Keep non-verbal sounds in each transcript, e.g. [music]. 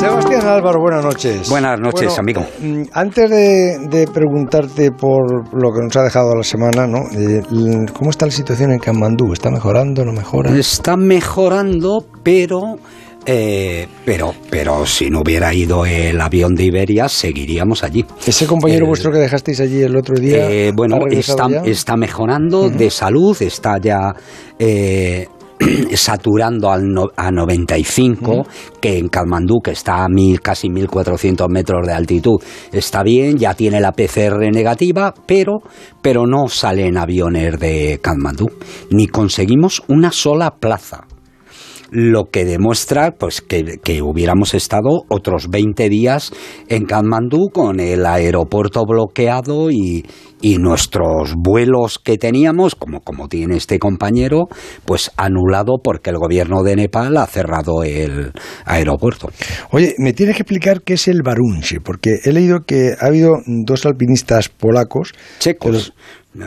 Sebastián Álvaro, buenas noches. Buenas noches, amigo. Mm, antes de, preguntarte por lo que nos ha dejado la semana, ¿no? Eh, ¿Cómo está la situación en Kamandú? ¿Está mejorando, no mejora? Está mejorando, pero eh, pero, pero si no hubiera ido el avión de Iberia, seguiríamos allí. ¿Ese compañero vuestro que dejasteis allí el otro día? Eh, bueno, está, está, mejorando de salud, está ya eh, [clears throat] saturando al a 95, que en Kalmandú, que está a mil, casi 1.400 metros de altitud, está bien, ya tiene la PCR negativa, pero, pero no sale en aviones de Kalmandú, ni conseguimos una sola plaza lo que demuestra pues que, que, hubiéramos estado otros 20 días en Katmandú con el aeropuerto bloqueado y, y nuestros vuelos que teníamos, como, como tiene este compañero, pues anulado porque el gobierno de Nepal ha cerrado el aeropuerto. Oye, me tienes que explicar qué es el Barunche, porque he leído que ha habido dos alpinistas polacos. Checos.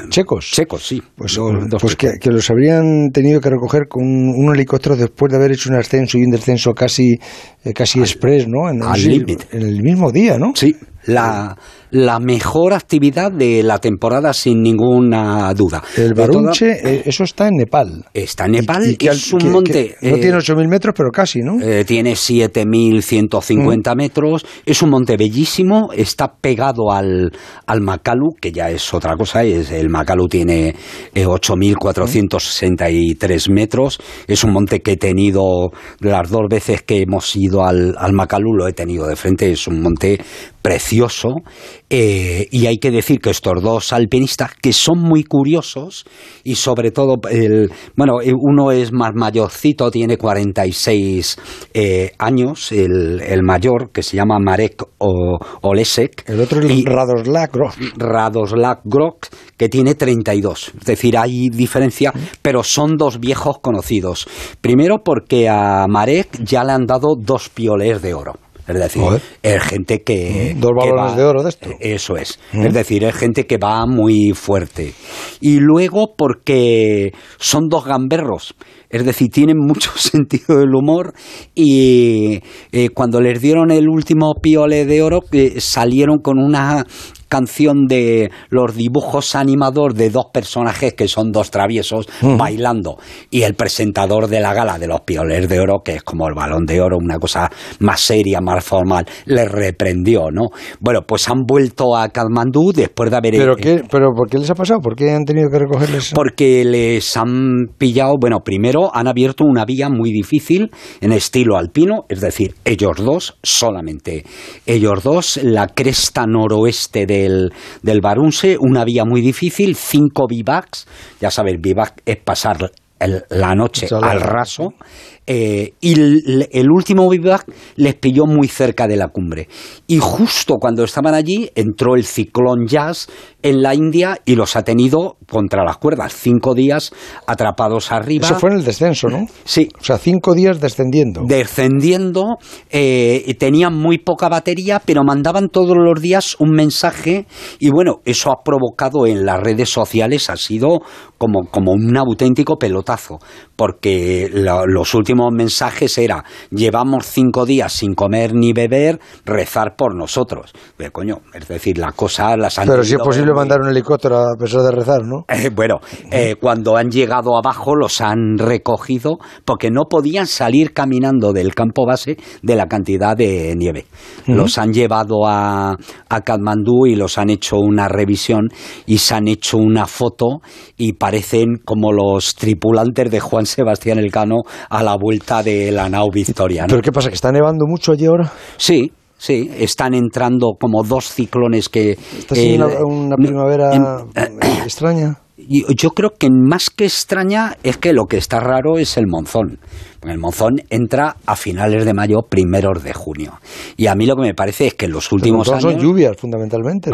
Checos. Checos, sí. Pues, pues que, los habrían tenido que recoger con un, helicóptero después de haber hecho un ascenso y un descenso casi, eh, casi express, ¿no? En, en el mismo día, ¿no? Sí, la, la mejor actividad de la temporada sin ninguna duda. El Barunche, eh, eso está en Nepal. Está en Nepal y, es un monte... no tiene 8.000 metros, pero casi, ¿no? Eh, tiene 7.150 mm. metros, es un monte bellísimo, está pegado al, al Makalu, que ya es otra cosa, es, el Makalu tiene 8.463 mm. metros, es un monte que he tenido las dos veces que hemos ido al, al Makalu, lo he tenido de frente, es un monte precioso eh, y hay que decir que estos dos alpinistas, que son muy curiosos, y sobre todo, el, bueno, eh, uno es más mayorcito, tiene 46 eh, años, el, el, mayor, que se llama Marek Olesek. El otro es Radoslav Grok. Radoslav Grok, que tiene 32. Es decir, hay diferencia, pero son dos viejos conocidos. Primero porque a Marek ya le han dado dos pioles de oro. Es decir, es gente que... Mm, dos balones de oro de esto. Eso es. Mm. Es decir, es gente que va muy fuerte. Y luego porque son dos gamberros. Es decir, tienen mucho [laughs] sentido del humor y eh, cuando les dieron el último piole de oro eh, salieron con una canción de los dibujos animadores de dos personajes que son dos traviesos bailando y el presentador de la gala de los Pioles de Oro, que es como el balón de oro, una cosa más seria, más formal, les reprendió, ¿no? Bueno, pues han vuelto a Kalmandú después de haber... ¿Pero, qué, ¿Pero por qué les ha pasado? ¿Por qué han tenido que recogerles? Porque les han pillado, bueno, primero han abierto una vía muy difícil en estilo alpino, es decir, ellos dos, solamente ellos dos, la cresta noroeste de del, Barunse, una vía muy difícil, cinco bivacs, ya sabes, bivac es pasar la noche al raso, eh, y el, último vivac les pilló muy cerca de la cumbre. Y justo cuando estaban allí entró el ciclón Jazz en la India y los ha tenido contra las cuerdas. Cinco días atrapados arriba. Eso fue en el descenso, ¿no? Sí. O sea, cinco días descendiendo. Descendiendo. Eh, tenían muy poca batería, pero mandaban todos los días un mensaje. Y bueno, eso ha provocado en las redes sociales, ha sido como, como un auténtico pelotazo. Porque los últimos mensajes era, llevamos cinco días sin comer ni beber, rezar por nosotros. Pero, coño, es decir, la cosa las han Pero si es posible mandar un helicóptero a pesar de rezar, ¿no? [laughs] Eh, bueno, eh, cuando han llegado abajo los han recogido porque no podían salir caminando del campo base de la cantidad de nieve. Los han llevado a, a Katmandú y los han hecho una revisión y se han hecho una foto y parecen como los tripulantes de Juan Sebastián Elcano a la vuelta de la nau Victoria. ¿Pero qué pasa? ¿Que está nevando mucho allí ahora? Sí, Sí, están entrando como dos ciclones que... ¿Está siendo una, primavera extraña? Yo creo que más que extraña es que lo que está raro es el monzón. El monzón entra a finales de mayo, primeros de junio. Y a mí lo que me parece es que en los últimos años... son lluvias, fundamentalmente,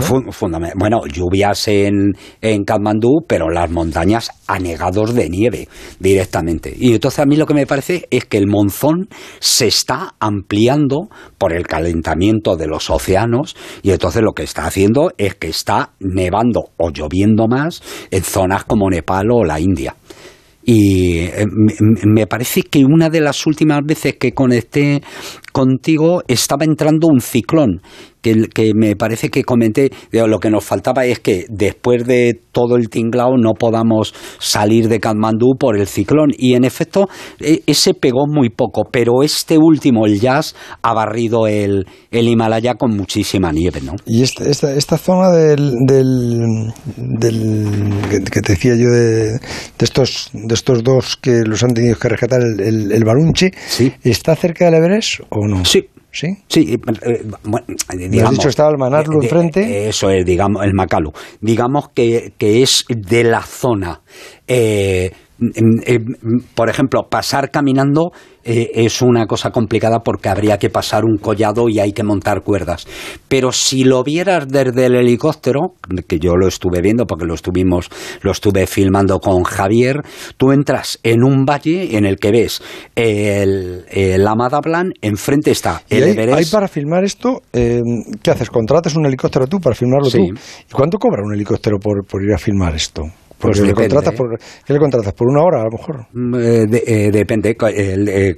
bueno, lluvias en, en Katmandú, pero las montañas anegados de nieve directamente. Y entonces a mí lo que me parece es que el monzón se está ampliando por el calentamiento de los océanos y entonces lo que está haciendo es que está nevando o lloviendo más en zonas como Nepal o la India. y eh, me parece que una de las últimas veces que conecté contigo estaba entrando un ciclón que, que, me parece que comenté, lo que nos faltaba es que después de todo el tinglao no podamos salir de Katmandú por el ciclón. Y en efecto, e, ese pegó muy poco, pero este último, el jazz, ha barrido el, el Himalaya con muchísima nieve. ¿no? Y esta, esta, esta zona del, del, que te decía yo de, de, estos, de estos dos que los han tenido que rescatar, el, el, el Barunchi, ¿está cerca del Everest o no? Sí, ¿Sí? Sí, eh, eh, digamos, has dicho estaba el Manarlu enfrente. Eso es, digamos, el Macalu. Digamos que, que es de la zona. Eh, por ejemplo, pasar caminando eh, es una cosa complicada porque habría que pasar un collado y hay que montar cuerdas. Pero si lo vieras desde el helicóptero, que yo lo estuve viendo porque lo estuvimos, lo estuve filmando con Javier, tú entras en un valle en el que ves el, el Amadablan, enfrente está el hay, Everest. Hay para filmar esto, eh, ¿qué haces? ¿Contratas un helicóptero tú para filmarlo tú? ¿Y cuánto cobra un helicóptero por, por ir a filmar esto? Pues le contratas por, ¿Qué le contratas? ¿Por una hora a lo mejor? Mm, eh, eh, depende. Eh,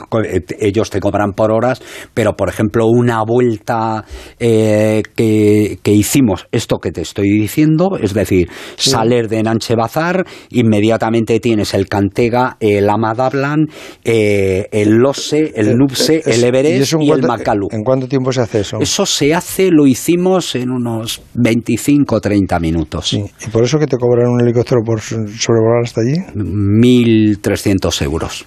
ellos te cobran por horas, pero por ejemplo, una vuelta que, que, hicimos, esto que te estoy diciendo, es decir, salir de Nanche Bazar, inmediatamente tienes el Cantega, el Amadablan, el Lose, el Nupse, el Everest y, el Macalu. ¿En cuánto tiempo se hace eso? Eso se hace, lo hicimos en unos 25 o 30 minutos. Sí. ¿Y por eso que te cobran un helicóptero por sobrevolar hasta allí? 1.300 euros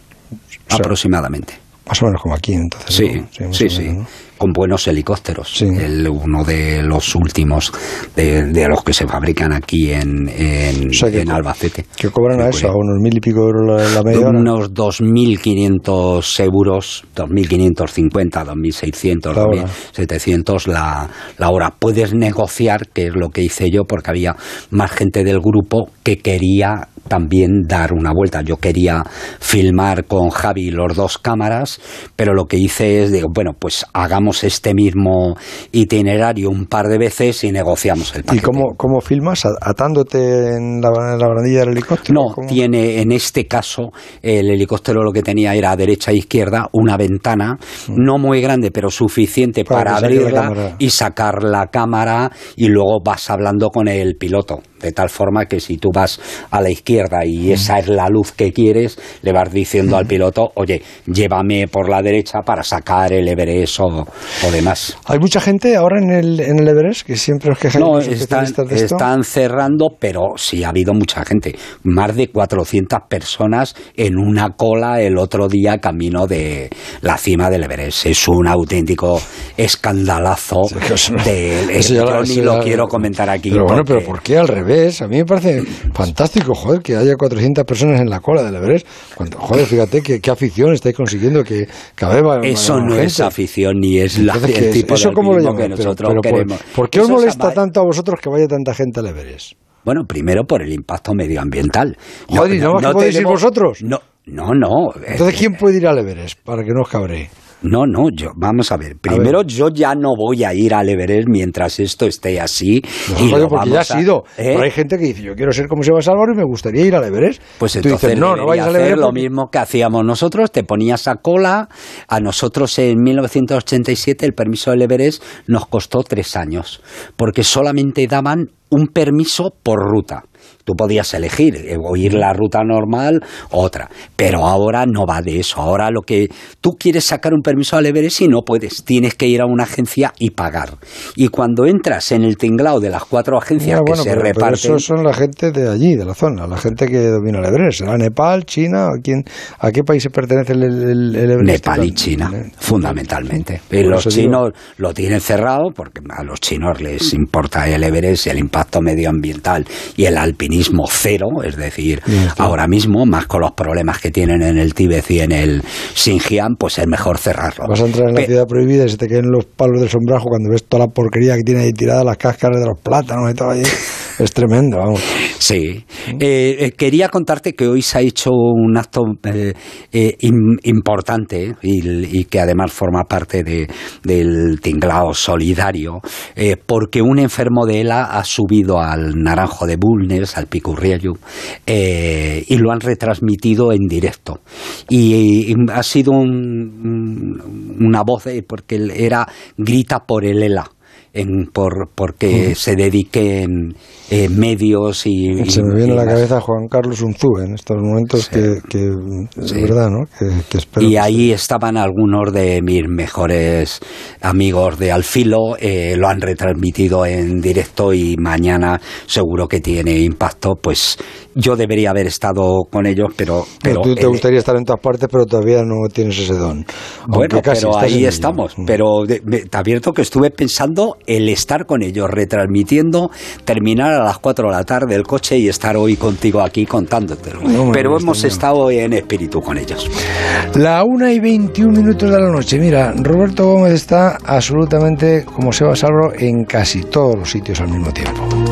aproximadamente. Más o menos como aquí, entonces. Sí, sí, sí con buenos helicópteros. El, uno de los últimos de, los que se fabrican aquí en, en, Albacete. ¿Qué cobran a eso? ¿A unos mil y pico euros la, media hora? Unos 2.500 euros, 2.550, 2.600, 2.700 la, la hora. Puedes negociar, que es lo que hice yo, porque había más gente del grupo que quería también dar una vuelta. Yo quería filmar con Javi los dos cámaras, pero lo que hice es, digo, bueno, pues hagamos este mismo itinerario un par de veces y negociamos el paquete. ¿Y cómo, cómo filmas? ¿Atándote en la, barandilla del helicóptero? No, tiene en este caso el helicóptero lo que tenía era a derecha e izquierda una ventana, mm. no muy grande, pero suficiente para, abrirla y sacar la cámara y luego vas hablando con el piloto de tal forma que si tú vas a la izquierda y esa es la luz que quieres, le vas diciendo al piloto, oye, llévame por la derecha para sacar el Everest o, demás. ¿Hay mucha gente ahora en el, en el Everest que siempre os quejan no, están, están cerrando, pero sí ha habido mucha gente. Más de 400 personas en una cola el otro día camino de la cima del Everest. Es un auténtico escandalazo. [laughs] yo ni lo quiero comentar aquí. Pero bueno, pero ¿por qué al revés? A mí me parece fantástico, joder, que haya 400 personas en la cola del Everest. Cuando, joder, fíjate qué, qué afición estáis consiguiendo que cada vez Eso no es afición ni es la, el tipo ¿Eso de cómo lo que nosotros queremos. Por, qué os molesta tanto a vosotros que vaya tanta gente al Everest? Bueno, primero por el impacto medioambiental. Joder, ¿no, no, podéis ir vosotros? No, no, no. Entonces, ¿quién puede ir al Everest para que no os cabree? No, no, yo, vamos a ver. Primero, yo ya no voy a ir al Everest mientras esto esté así. y porque ya has ido. ¿eh? Pero hay gente que dice, yo quiero ser como se va Álvaro y me gustaría ir al Everest. Pues entonces no, no vayas al Everest. lo mismo que hacíamos nosotros, te ponías a cola. A nosotros en 1987 el permiso del Everest nos costó tres años, porque solamente daban un permiso por ruta. Tú podías elegir eh, o ir la ruta normal o otra, pero ahora no va de eso. Ahora lo que tú quieres sacar un permiso al Everest y no puedes, tienes que ir a una agencia y pagar. Y cuando entras en el tinglao de las cuatro agencias que se reparten, pero esos son la gente de allí, de la zona, la gente que domina el Everest. ¿Será Nepal, China? ¿a, quién, ¿A qué países pertenece el, el, Everest? Nepal y China, fundamentalmente. los chinos lo tienen cerrado porque a los chinos les importa el Everest y el impacto medioambiental y el alpinismo cero, es decir, ahora mismo, más con los problemas que tienen en el Tíbet y en el Xinjiang, pues es mejor cerrarlo. Vas a entrar en la ciudad prohibida y se te queden los palos del sombrajo cuando ves toda la porquería que tiene ahí tirada, las cáscaras de los plátanos y todo ahí. [laughs] es tremendo, vamos. Sí. Eh, quería contarte que hoy se ha hecho un acto importante y, que además forma parte del tinglao solidario, porque un enfermo de ELA ha subido al Naranjo de Bulnes, al Picurriello, y lo han retransmitido en directo. Y, ha sido una voz, porque era grita por el ELA en, por, porque se dediquen eh, medios y... Se me viene a la cabeza Juan Carlos Unzú en estos momentos que, es verdad, ¿no? y ahí estaban algunos de mis mejores amigos de Alfilo, eh, lo han retransmitido en directo y mañana seguro que tiene impacto, pues yo debería haber estado con ellos, pero... pero tú te gustaría estar en todas partes, pero todavía no tienes ese don. Bueno, pero ahí estamos. Pero te advierto que estuve pensando el estar con ellos, retransmitiendo, terminar a las 4 de la tarde el coche y estar hoy contigo aquí contándote. pero hemos estado en espíritu con ellos. La 1 y 21 minutos de la noche. Mira, Roberto Gómez está absolutamente, como se va Salvo, en casi todos los sitios al mismo tiempo.